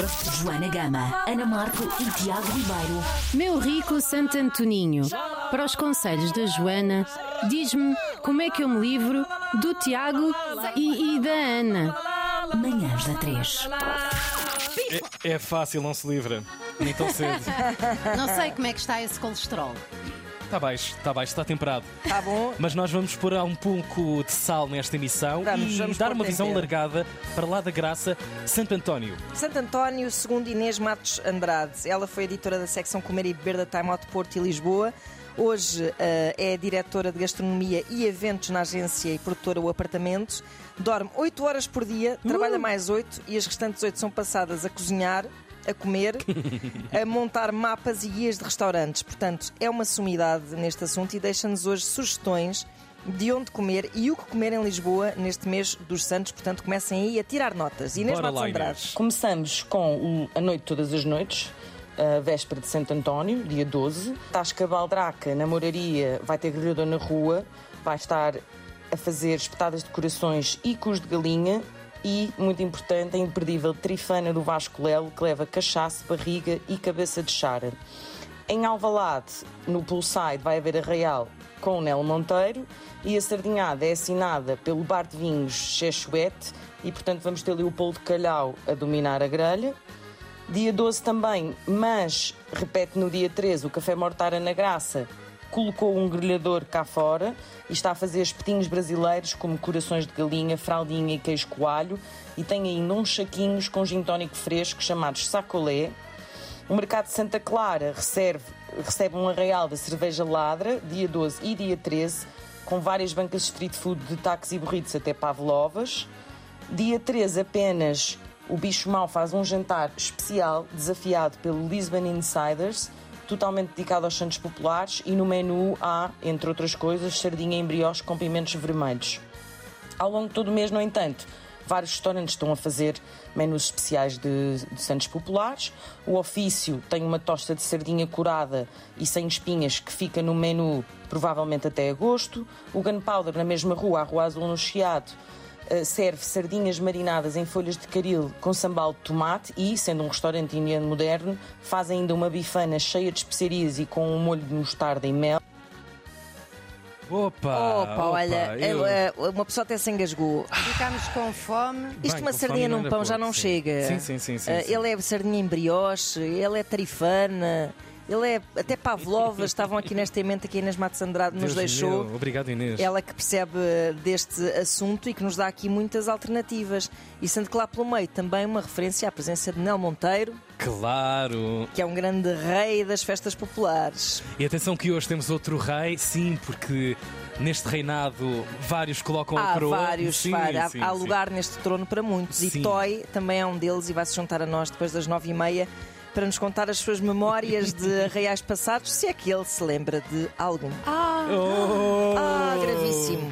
Joana Gama, Ana Marco e Tiago Ribeiro. Meu rico Santo Antoninho, para os conselhos da Joana, diz-me como é que eu me livro do Tiago e, e da Ana. Manhãs da 3. É, é fácil, não se livra. Nem tão cedo. Não sei como é que está esse colesterol. Está baixo, está baixo, está temperado. Tá bom? Mas nós vamos pôr um pouco de sal nesta emissão Vamos, e vamos dar uma visão alargada para lá da graça Santo António. Santo António, segundo Inês Matos Andrade. Ela foi editora da secção Comer e Beber da Time Out Porto e Lisboa. Hoje eh, é diretora de gastronomia e eventos na agência e produtora O Apartamento. Dorme 8 horas por dia, trabalha mais 8 e as restantes 8 são passadas a cozinhar, a comer, a montar mapas e guias de restaurantes. Portanto, é uma sumidade neste assunto e deixa-nos hoje sugestões de onde comer e o que comer em Lisboa neste mês dos Santos. Portanto, comecem aí a tirar notas. Inês Bora Matos Andrade. Começamos com o A Noite Todas as Noites, a véspera de Santo António, dia 12. Tasca Baldraca, na Moraria, vai ter grelhador na rua, vai estar a fazer espetadas de corações e cus de galinha. E, muito importante, a imperdível trifana do Vasco Lelo, que leva cachaça, barriga e cabeça de chara. Em Alvalade, no Poolside, vai haver arraial com o Nelo Monteiro e a sardinhada é assinada pelo Bar de Vinhos Chechuete e, portanto, vamos ter ali o de Calhau a dominar a grelha. Dia 12 também, mas repete no dia 13, o Café Mortara na Graça colocou um grelhador cá fora e está a fazer espetinhos brasileiros como corações de galinha, fraldinha e queijo coalho e tem ainda uns saquinhos com gin tónico fresco chamados sacolé. O Mercado de Santa Clara recebe, recebe um arraial da cerveja ladra, dia 12 e dia 13, com várias bancas de street food de táxi e burritos até pavlovas. Dia 13 apenas o Bicho Mau faz um jantar especial desafiado pelo Lisbon Insiders, totalmente dedicado aos santos populares e no menu há, entre outras coisas, sardinha em brioche com pimentos vermelhos. Ao longo de todo o mês, no entanto, vários restaurantes estão a fazer menus especiais de, de santos populares. O ofício tem uma tosta de sardinha curada e sem espinhas que fica no menu provavelmente até agosto. O Gunpowder, na mesma rua, a Rua Azul no Chiado, serve sardinhas marinadas em folhas de caril com sambal de tomate e, sendo um restaurante indiano moderno, faz ainda uma bifana cheia de especiarias e com um molho de mostarda e mel. Opa! Opa, olha, eu- é- uma pessoa até se engasgou. Ficámos com fome. Isto Bem, uma sardinha num pão já pouco, não sim. chega. Sim, sim, sim, sim, Ah, sim. Ele é sardinha em brioche, ele é tarifana, ele é até pavlovas. estavam aqui nesta emenda que a Inês Matos Andrade nos Deus deixou. meu, Obrigado, Inês. Ela que percebe deste assunto e que nos dá aqui muitas alternativas. E sendo que lá pelo meio também uma referência à presença de Nel Monteiro, Claro! que é um grande rei das festas populares. E atenção que hoje temos outro rei, sim, porque neste reinado vários colocam a Há coroa. vários, sim. Há- sim, há sim. lugar neste trono para muitos. Sim. E Toy também é um deles e vai se juntar a nós depois das nove e meia para nos contar as suas memórias de arraiais passados, se é que ele se lembra de algum. Oh! Ah, gravíssimo.